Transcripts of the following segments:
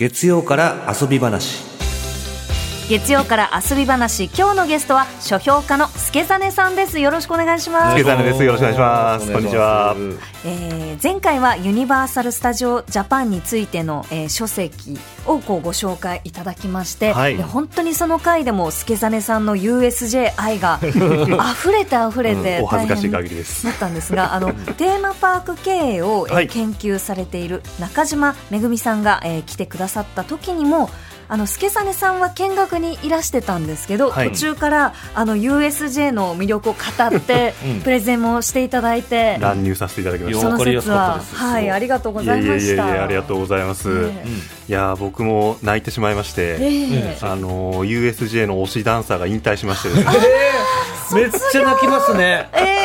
月曜から遊び話。月曜から遊び話今日のゲストは書評家の助真さんです。よろしくお願いします。助真です。よろしくお願いします。こんにちは、えー、前回はユニバーサル・スタジオ・ジャパンについての、えー、書籍をこうご紹介いただきまして、はい、本当にその回でも助真さんの USJ 愛が 溢れて溢れて大変だったんですが あのテーマパーク経営を、えー、研究されている中島めぐみさんが、えー、来てくださった時にもあの助真さんは見学にいらしてたんですけど、はい、途中からあの USJ の魅力を語って、プレゼンもしていただいて乱入させていただきました。その説ははいありがとうございました。いやいやありがとうございます、えー、いや僕も泣いてしまいまして、えー、あの USJ の推しダンサーが引退しましてですね、えー、めっちゃ泣きますね。えー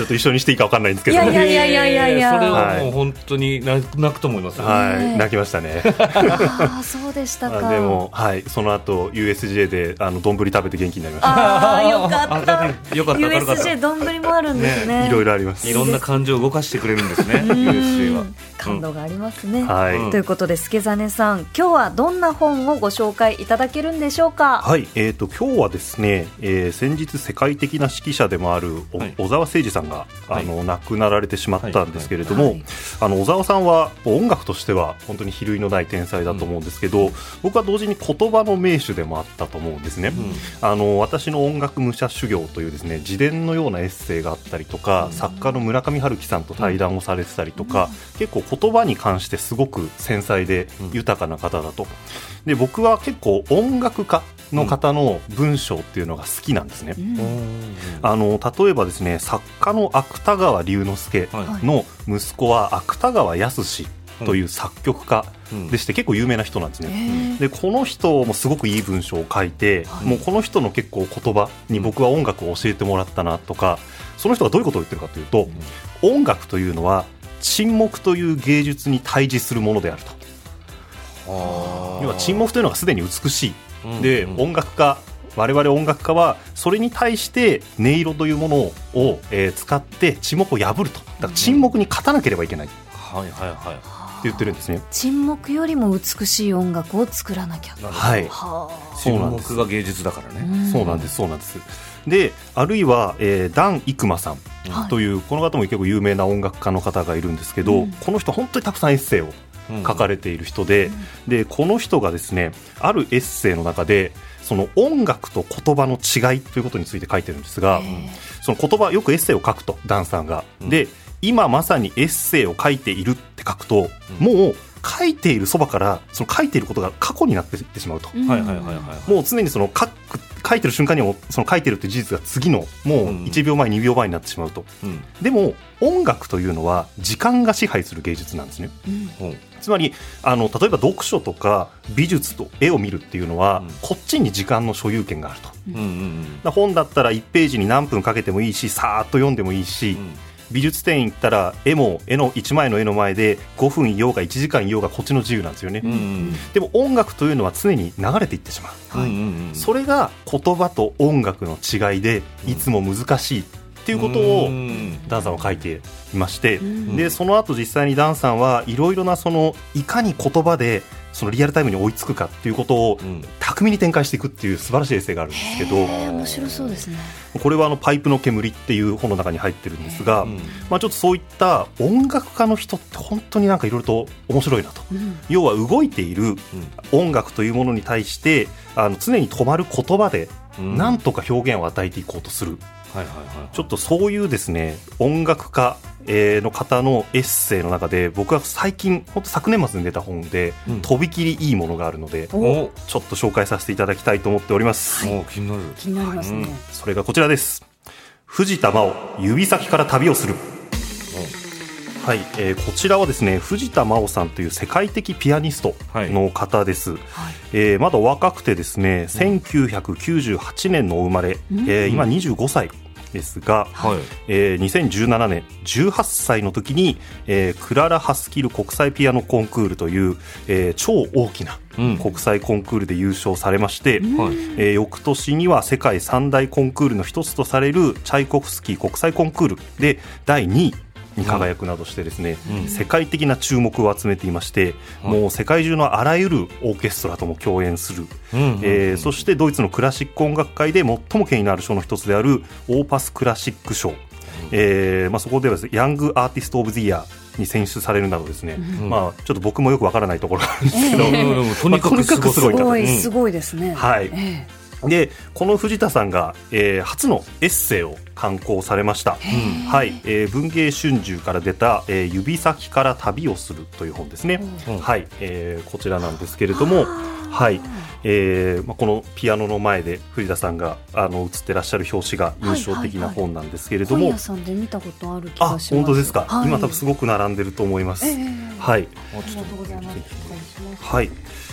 ちょっと一緒にしていいかわかんないんですけど。いやいやいやいやいやいや。それはもう本当に泣くと思います。はい、泣きましたね。ああ、そうでしたか。でも、はい、その後 USJ であの丼食べて元気になりました。ああ、よかった。よかった。USJ 丼もあるんですね。いろいろあります。いろんな感情を動かしてくれるんですね。USJ は。感動がありますね。はい。ということで、助真さん、今日はどんな本をご紹介いただけるんでしょうか？はい、えっ、と今日はですね、えー、先日世界的な指揮者でもある小沢誠二さんがあの亡くなられてしまったんですけれども、あの小沢さんは音楽としては本当に比類のない天才だと思うんですけど、うん、僕は同時に言葉の名手でもあったと思うんですね、うん、あの私の音楽武者修行というですね自伝のようなエッセイがあったりとか、うん、作家の村上春樹さんと対談をされてたりとか、結構言葉に関してすごく繊細で豊かな方だと。で僕は結構音楽家の方の文章っていうのが好きなんですね、うん、あの例えばですね作家の芥川龍之介の息子は芥川康という作曲家でして、結構有名な人なんですね。でこの人もすごくいい文章を書いて、もうこの人の結構言葉に僕は音楽を教えてもらったなとかその人がどういうことを言ってるかというと、音楽というのは沈黙という芸術に対峙するものであると。要は沈黙というのがすでに美しいで、音楽家我々音楽家はそれに対して音色というものを、えー、使って沈黙を破ると。だから沈黙に勝たなければいけない、はいはいはい。って言ってるんですね。沈黙よりも美しい音楽を作らなきゃ。はい。沈黙が芸術だからね。そうなんですそうなんです。であるいは、えー、ダン・イクマさんという、はい、この方も結構有名な音楽家の方がいるんですけど、うん、この人本当にたくさんエッセイを書かれている人でうん、でこの人がですねあるエッセイの中でその音楽と言葉の違いということについて書いてるんですがその言葉よくエッセイを書くとダンさんが、うん、で今まさにエッセイを書いているって書くと、もう書いているそばからその書いていることが過去になっていってしまうと、はいはいはいはい、もう常にその書く書いてる瞬間にもその書いてるっていう事実が次のもう1秒前、うん、2秒前になってしまうと、うん、でも音楽というのは時間が支配する芸術なんですね、うん、つまりあの例えば読書とか美術と絵を見るっていうのは、こっちに時間の所有権があると、うんうんうん、本だったら1ページに何分かけてもいいしさーっと読んでもいいし、美術展行ったら絵も絵の1枚の絵の前で5分いようが1時間いようがこっちの自由なんですよね、うんうん、でも音楽というのは常に流れていってしまう、はい、それが言葉と音楽の違いでいつも難しいっていうことをダンさんは書いていまして、でその後実際にダンさんはいろいろなそのいかに言葉でそのリアルタイムに追いつくかっていうことを巧みに展開していくっていう素晴らしいエッセイがあるんですけど、面白そうですね。これはあのパイプの煙っていう本の中に入ってるんですが、まあ、ちょっとそういった音楽家の人って本当になんかいろいろと面白いなと、うん、要は動いている音楽というものに対してあの常に止まる言葉でなんとか表現を与えていこうとする。はいはいはい、ちょっとそういうですね音楽家の方のエッセイの中で僕は最近本当昨年末に出た本で、うん、とびきりいいものがあるのでちょっと紹介させていただきたいと思っております、はい、気になる。気になりますね、うん、それがこちらです。藤田真央指先から旅をする。はい、えー、こちらはですね藤田真央さんという世界的ピアニストの方です、はい、えー、まだ若くてですね1998年のお生まれ、うん、えー、今25歳ですが、はい。えー、2017年18歳の時に、えー、クララ・ハスキル国際ピアノコンクールという、えー、超大きな国際コンクールで優勝されまして、うん、えー、翌年には世界三大コンクールの一つとされるチャイコフスキー国際コンクールで第2位に輝くなどしてですね、うん、世界的な注目を集めていまして、もう世界中のあらゆるオーケストラとも共演する、えそしてドイツのクラシック音楽界で最も権威のある賞の一つであるオーパスクラシック賞、えーまあ、そこではヤングアーティスト・オブ・ザ・イヤーに選出されるなどですね、うん、まあちょっと僕もよくわからないところなんですけど、えー、とにかくすごい、すごい。ですね。はい。えーでこの藤田さんが、えー、初のエッセイを刊行されました、はい、えー、文芸春秋から出た、えー、指先から旅をするという本ですね、うん、はい、えー、こちらなんですけれどもはい、えーまあ、このピアノの前で藤田さんがあの写ってらっしゃる表紙が印象的な本なんですけれども、はいはいはい、さんで見たことある気がします。本当ですか、はい、今多分すごく並んでると思います、えー、はい。ありがとうございます。はい。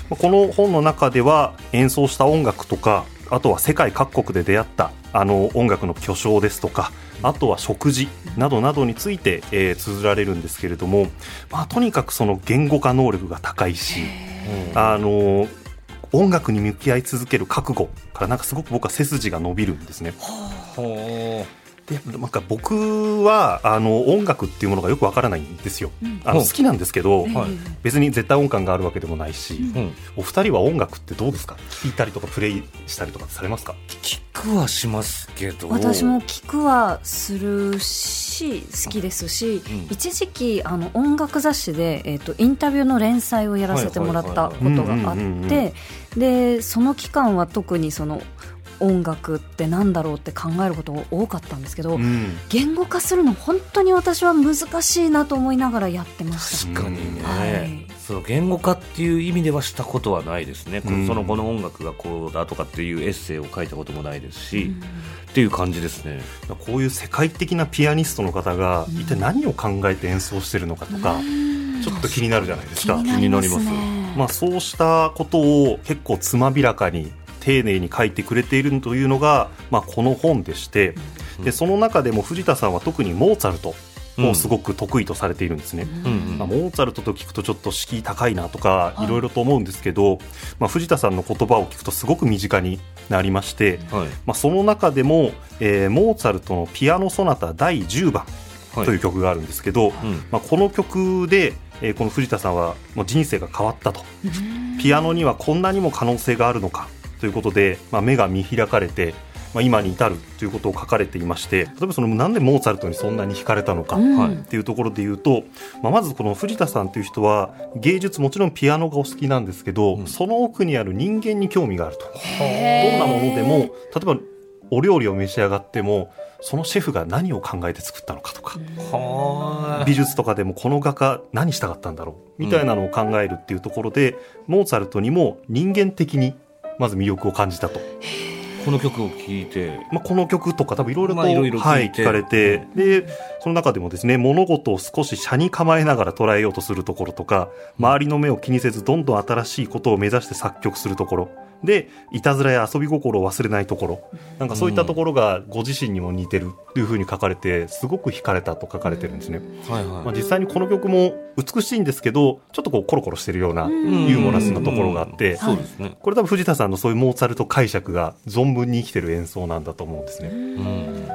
この本の中では演奏した音楽とかあとは世界各国で出会ったあの音楽の巨匠ですとかあとは食事などなどについて、えー、綴られるんですけれども、まあ、とにかくその言語化能力が高いし、あの音楽に向き合い続ける覚悟からなんかすごく僕は背筋が伸びるんですね。でなんか僕はあの音楽っていうものがよくわからないんですよ、うん、あの好きなんですけど、別に絶対音感があるわけでもないし、うん、お二人は音楽ってどうですか？聞いたりとかプレイしたりとかされますか？聞くはしますけど。私も聞くはするし好きですし、うん、一時期あの音楽雑誌で、えーと、インタビューの連載をやらせてもらったことがあってでその期間は特にその音楽ってなんだろうって考えることが多かったんですけど、うん、言語化するの本当に私は難しいなと思いながらやってました。確かにね、はい、そう言語化っていう意味ではしたことはないですね、うん、その後の音楽がこうだとかっていうエッセイを書いたこともないですし、うん、っていう感じですね。こういう世界的なピアニストの方が一体何を考えて演奏してるのかとか、ちょっと気になるじゃないですか。気になります、まあ、そうしたことを結構つまびらかに丁寧に書いてくれているというのが、まあ、この本でして、でその中でも藤田さんは特にモーツァルトをすごく得意とされているんですね、まあ、モーツァルトと聞くとちょっと敷居高いなとかい。ろいろと思うんですけど、まあ、藤田さんの言葉を聞くとすごく身近になりまして、はい、まあ、その中でも、えー、モーツァルトのピアノ・ソナタ第10番という曲があるんですけど、はいうん、まあ、この曲で、えー、この藤田さんはもう人生が変わったと。ピアノにはこんなにも可能性があるのかということで、まあ、目が見開かれて、まあ、今に至るということを書かれていまして例えばそのなんでモーツァルトにそんなに惹かれたのかっていうところで言うと、まあ、まずこの藤田さんという人は芸術もちろんピアノがお好きなんですけど、うん、その奥にある人間に興味があると。どんなものでも例えばお料理を召し上がってもそのシェフが何を考えて作ったのかとか美術とかでもこの画家何したかったんだろうみたいなのを考えるっていうところで、うん、モーツァルトにも人間的にまず魅力を感じたと。この曲を聴いて、まあ、この曲とか多分いろいろと、はい、聞かれて、でその中でもですね物事を少し車に構えながら捉えようとするところとか周りの目を気にせずどんどん新しいことを目指して作曲するところでいたずらや遊び心を忘れないところ。なんかそういったところがご自身にも似てるというふうに書かれてすごく惹かれたと書かれてるんですね、はいはい、まあ、実際にこの曲も美しいんですけどちょっとこうコロコロしてるようなユーモラスなところがあってそうですね。これ多分藤田さんのそういうモーツァルト解釈が存分に生きてる演奏なんだと思うんですね。うん。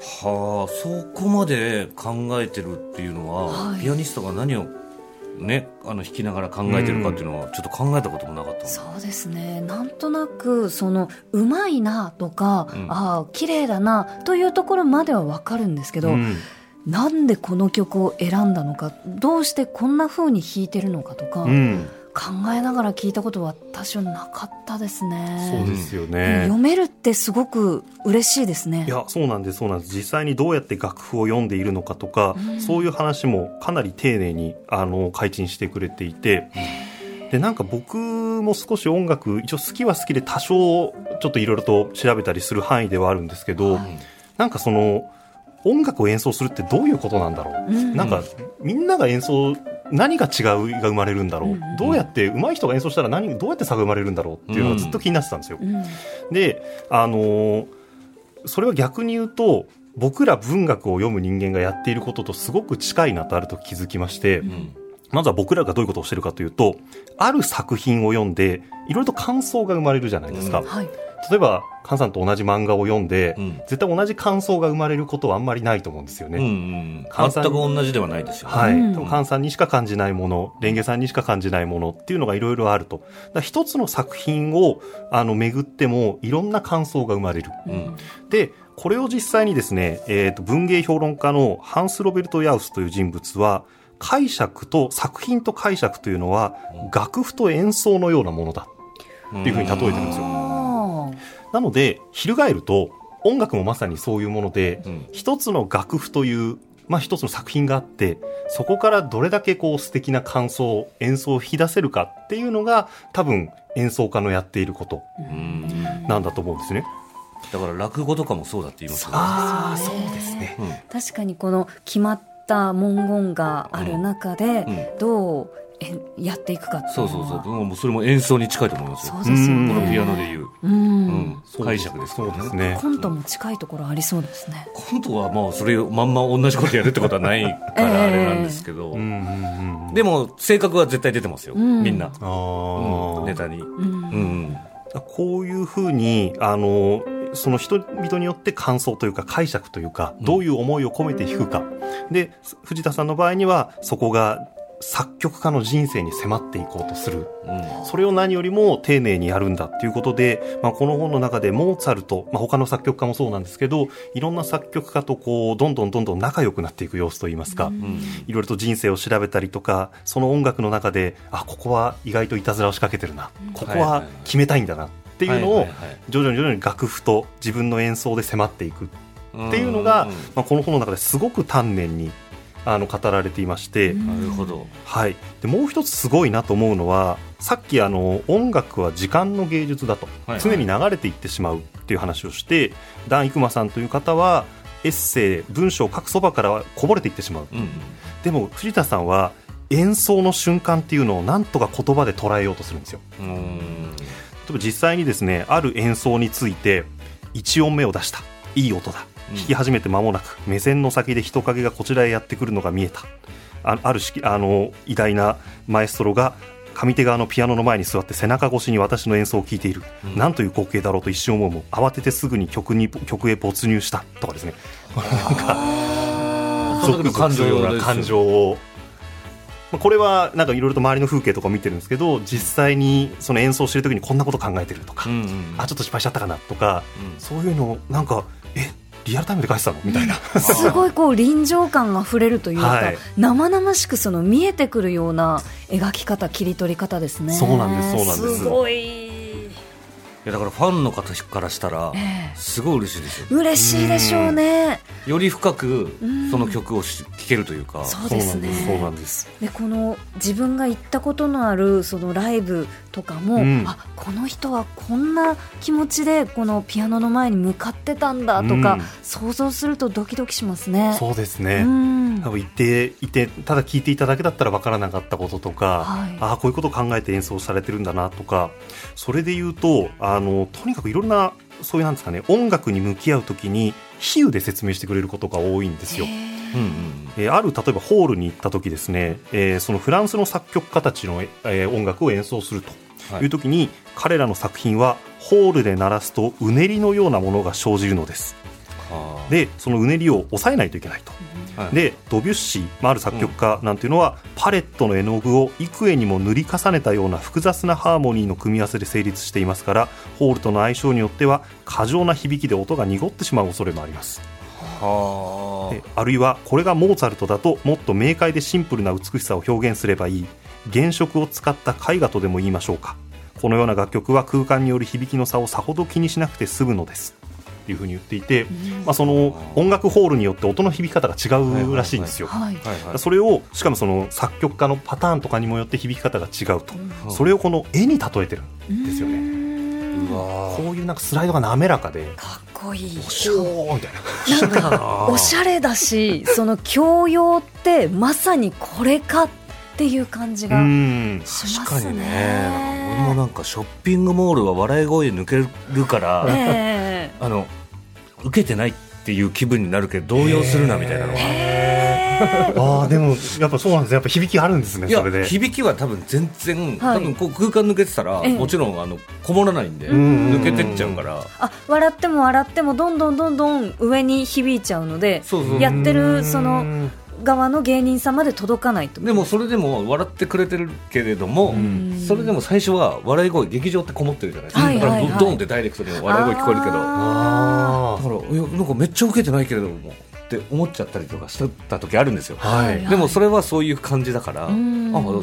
はあ、そこまで考えてるっていうのは、はい、ピアニストが何をね、あの弾きながら考えてるかっていうのはちょっと考えたこともなかった、うん、そうですね。なんとなくそのうまいなとか、うん、ああ綺麗だなというところまでは分かるんですけど、うん、なんでこの曲を選んだのかどうしてこんなふうに弾いてるのかとか、うん考えながら聞いたことは私はなかったですね。そうですよね。読めるってすごく嬉しいですね。いや、そうなんです、そうなんです。実際にどうやって楽譜を読んでいるのかとか、うん、そういう話もかなり丁寧にあの開陳してくれていて。でなんか僕も少し音楽一応好きは好きで多少ちょっといろいろと調べたりする範囲ではあるんですけど、はい、なんかその音楽を演奏するってどういうことなんだろう、うん、なんかみんなが演奏何が違うが生まれるんだろう、うん、どうやって上手い人が演奏したら何どうやって差が生まれるんだろうっていうのがずっと気になってたんですよ。うん、であのー、それは逆に言うと僕ら文学を読む人間がやっていることとすごく近いなとあると気づきまして、うん、まずは僕らがどういうことをしてるかというとある作品を読んでいろいろと感想が生まれるじゃないですか。はい例えば菅さんと同じ漫画を読んで、うん、絶対同じ感想が生まれることはあんまりないと思うんですよね。うんうん、全く同じではないですよね。はい。うん、菅さんにしか感じないもの、レンゲさんにしか感じないものっていうのがいろいろあると。一つの作品をあの巡ってもいろんな感想が生まれる。うん、で、これを実際にですね、えっ、ー、と文芸評論家のハンス・ロベルト・ヤウスという人物は、解釈と作品と解釈というのは、楽譜と演奏のようなものだっていうふうに例えてるんですよ。なので、翻ると、音楽もまさにそういうもので、うん、一つの楽譜という、まあ一つの作品があって、そこからどれだけこう素敵な感想、演奏を引き出せるかっていうのが、多分演奏家のやっていることなんだと思うんですね。だから落語とかもそうだって言いますよね。ああ、そうですね、うん、確かにこの決まった文言がある中で、どうやっていくかそうそうそう。もうそれも演奏に近いと思いますよ。そうですよね。このピアノでいう、うん、解釈ですそうですね。コントも近いところありそうですね。コントはまあそれまんま同じことやるってことはないからあれなんですけど、でも性格は絶対出てますよ、みんな、ネタに、うん。こういうふうにあのその人々によって感想というか解釈というか、どういう思いを込めて弾くか。で、藤田さんの場合には、そこが作曲家の人生に迫っていこうとする、うん、それを何よりも丁寧にやるんだっていうことで、まあ、この本の中でモーツァルト、まあ、他の作曲家もそうなんですけどいろんな作曲家とこうどんどんどんどん仲良くなっていく様子といいますか、うん、いろいろと人生を調べたりとかその音楽の中であここは意外といたずらを仕掛けてるな、ここは決めたいんだなっていうのを徐々に徐々に楽譜と自分の演奏で迫っていくっていうのが、まあ、この本の中ですごく丹念にあの語られていまして、なるほど、はい、でもう一つすごいなと思うのはさっきあの音楽は時間の芸術だと、はいはい、常に流れていってしまうっていう話をしてダン・イクマさんという方はエッセイ文章を書くそばからこぼれていってしまう、うん、でも藤田さんは演奏の瞬間っていうのをなんとか言葉で捉えようとするんですよ。例えば実際にですねある演奏について1音目を出した。いい音だ弾き始めて間もなく、目線の先で人影がこちらへやってくるのが見えた。ああるあの偉大なマエストロが上手側のピアノの前に座って背中越しに私の演奏を聴いている、うん、なんという光景だろうと一瞬思うも慌ててすぐに曲に曲へ没入した。とかですね。なんか感情ような感情を。これはなんかいろいろと周りの風景とか見てるんですけど実際にその演奏してる時にこんなこと考えてるとか、うんうん、あちょっと失敗しちゃったかなとか、うん、そういうのなんかえリアルタイムで書いてたの？みたいな。すごいこう臨場感が溢れるというか、はい、生々しくその見えてくるような描き方切り取り方ですね。そうなんですそうなんです。すごい。いやだからファンの方からしたらすごい嬉しいですよ、えー、嬉しいでしょうね。より深くその曲を聴けるというか。そうですね。そうなんです。でこの自分が行ったことのあるそのライブとかも、うん、あこの人はこんな気持ちでこのピアノの前に向かってたんだとか、うん、想像するとドキドキしますね。そうですね、うん、多分行っていてただ聞いていただけだったら分からなかったこととか、はい、あこういうことを考えて演奏されてるんだなとかそれで言うとあのとにかくいろんなそういうなんですかね音楽に向き合うときに比喩で説明してくれることが多いんですよ。うんうん、えー、ある例えばホールに行った時ですね、えー、そのフランスの作曲家たちの、えー、音楽を演奏するという時に、はい、彼らの作品はホールで鳴らすとうねりのようなものが生じるのです。でそのうねりを抑えないといけないと。でドビュッシー、まあ、ある作曲家なんていうのは、うん、パレットの絵の具を幾重にも塗り重ねたような複雑なハーモニーの組み合わせで成立していますからホールとの相性によっては過剰な響きで音が濁ってしまう恐れもあります。はあ。るいはこれがモーツァルトだともっと明快でシンプルな美しさを表現すればいい原色を使った絵画とでも言いましょうか。このような楽曲は空間による響きの差をさほど気にしなくて済むのです。っていうふうに言っていて、まあ、その音楽ホールによって音の響き方が違うらしいんですよ。それをしかもその作曲家のパターンとかにもよって響き方が違うと、それをこの絵に例えてるんですよね。こういうなんかスライドが滑らかで。かっこいい。おしょみたいな。なんか おしゃれだしその教養ってまさにこれかっていう感じがしますね。確かにね。俺もなんかショッピングモールは笑い声抜けるから、えー、あの受けてないっていう気分になるけど動揺するなみたいなのはああでもやっぱそうなんですやっぱ響きあるんですねそれで。響きは多分全然、はい、多分こう空間抜けてたら、もちろんあのこもらないんで、抜けてっちゃうから。あ笑っても笑ってもどんどんどんどん上に響いちゃうのでやってるその側の芸人さんまで届かないと。でもそれでも笑ってくれてるけれども、それでも最初は笑い声劇場ってこもってるじゃないですか、だからドンってダイレクトで笑い声聞こえるけど。だからいやなんかめっちゃ受けてないけれどもって思っちゃったりとかした時あるんですよ、はい、でもそれはそういう感じだから、あ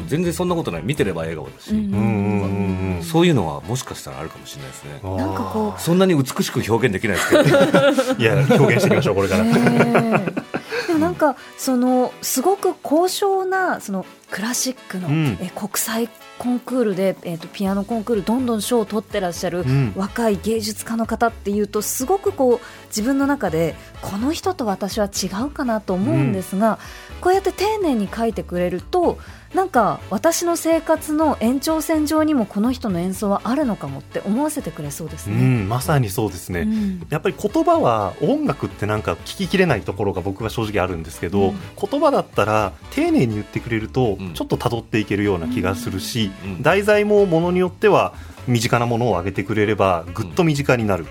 全然そんなことない。見てれば笑顔だし、うんそういうのはもしかしたらあるかもしれないですね。なんかこうそんなに美しく表現できないですけど。いや表現していきましょうこれから。え。ーでもなんかそのすごく高尚なそのクラシックの、うん、え国際コンクールで、えーと、ピアノコンクールどんどん賞を取ってらっしゃる若い芸術家の方っていうとすごくこう自分の中でこの人と私は違うかなと思うんですが、うん、こうやって丁寧に書いてくれるとなんか私の生活の延長線上にもこの人の演奏はあるのかもって思わせてくれそうですね、うん、まさにそうですね、うん、やっぱり言葉は音楽ってなんか聞ききれないところが僕は正直あるんですけど、うん、言葉だったら丁寧に言ってくれるとちょっと辿っていけるような気がするし、題材もものによっては身近なものを挙げてくれればぐっと身近になる、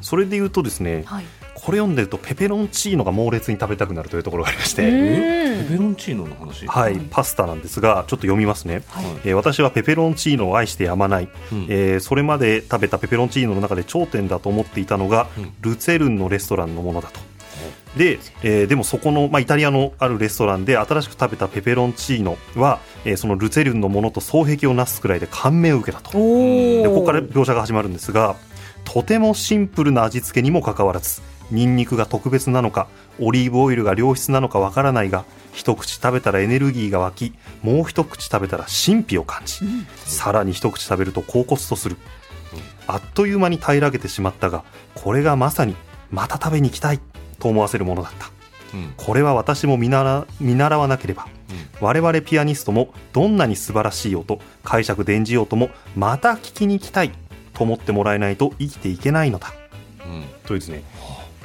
それで言うとですね、はいこれ読んでるとペペロンチーノが猛烈に食べたくなるというところがありまして。ペペロンチーノの話？はい、パスタなんですがちょっと読みますね、はい、えー、私はペペロンチーノを愛してやまない、うん、えー、それまで食べたペペロンチーノの中で頂点だと思っていたのが、うん、ルツェルンのレストランのものだと。で,、えー、でもそこの、まあ、イタリアのあるレストランで新しく食べたペペロンチーノは、えー、そのルツェルンのものと双璧をなすくらいで感銘を受けたと。でここから描写が始まるんですがとてもシンプルな味付けにもかかわらずニンニクが特別なのかオリーブオイルが良質なのかわからないが一口食べたらエネルギーが湧きもう一口食べたら神秘を感じ、うん、さらに一口食べると恍惚とする、うん、あっという間に平らげてしまったがこれがまさにまた食べに行きたいと思わせるものだった、うん、これは私も見習見習わなければ、我々ピアニストもどんなに素晴らしい音解釈伝じようともまた聞きに行きたいと思ってもらえないと生きていけないのだ、というですね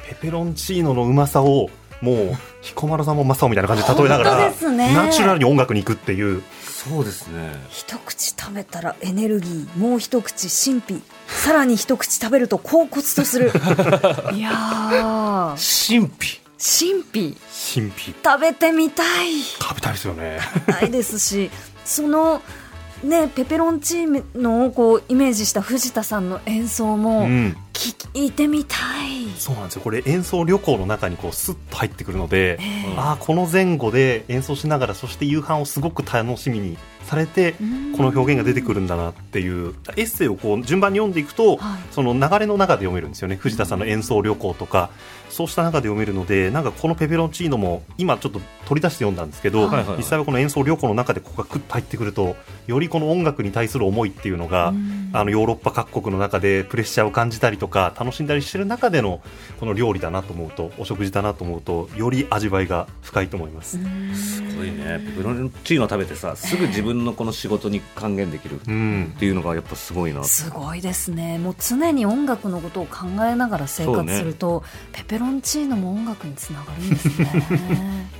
ペペロンチーノのうまさをもう彦摩呂さんも正雄みたいな感じで例えながら、ね、ナチュラルに音楽に行くっていう。そうですね。一口食べたらエネルギーもう一口神秘。さらに一口食べると恍惚とする。いや神秘。神秘。神秘。食べてみたい。食べたいですよね。ないですしそのね、ペペロンチーノをこうイメージした藤田さんの演奏も聞いてみたい、うん、そうなんですよ。これ演奏旅行の中にこうスッと入ってくるので、えー、あこの前後で演奏しながらそして夕飯をすごく楽しみにされてこの表現が出てくるんだなっていうエッセイをこう順番に読んでいくと、はい、その流れの中で読めるんですよね。藤田さんの演奏旅行とか。そうした中で読めるのでなんかこのペペロンチーノも今ちょっと取り出して読んだんですけど、はい、実際はこの演奏旅行の中でここがクッと入ってくるとよりこの音楽に対する思いっていうのがあのヨーロッパ各国の中でプレッシャーを感じたりとか楽しんだりしてる中でのこの料理だなと思うとお食事だなと思うとより味わいが深いと思います。すごいね。ペペロンチーノ食べてさすぐ自分のこの仕事に還元できるっていうのがやっぱすごいな、すごいですね。もう常に音楽のことを考えながら生活すると、ね、ペペロンチーノも音楽につながるんですね。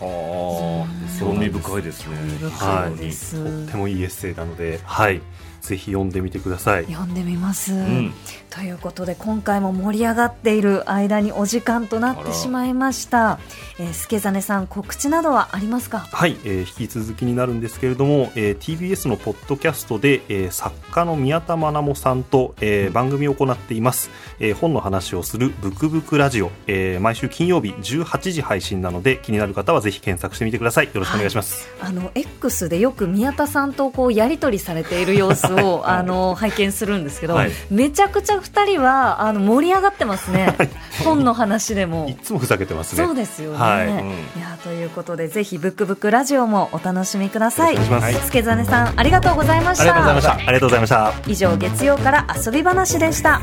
はあ興味深いですね。はい、とってもいいエッセイなのではい。ぜひ読んでみてください。読んでみます、うん、ということで今回も盛り上がっている間にお時間となってしまいました。えー、助真さん告知などはありますか？はい、えー、引き続きになるんですけれども、えー、TBS のポッドキャストで、えー、作家の宮田愛もさんと、えー、番組を行っています、えー、本の話をするブクブクラジオ、えー、毎週金曜日18時配信なので気になる方はぜひ検索してみてくださいよろしくお願いします、はい、あの X でよく宮田さんとこうやり取りされている様子を あの拝見するんですけど、はい、めちゃくちゃ二人はあの盛り上がってますね。本の話でも。いつもふざけてますね。そうですよね、はい、いやということでぜひブックブックラジオもお楽しみください。助真さんありがとうございました。ありがとうございました。ありがとうございました。以上月曜から遊び話でした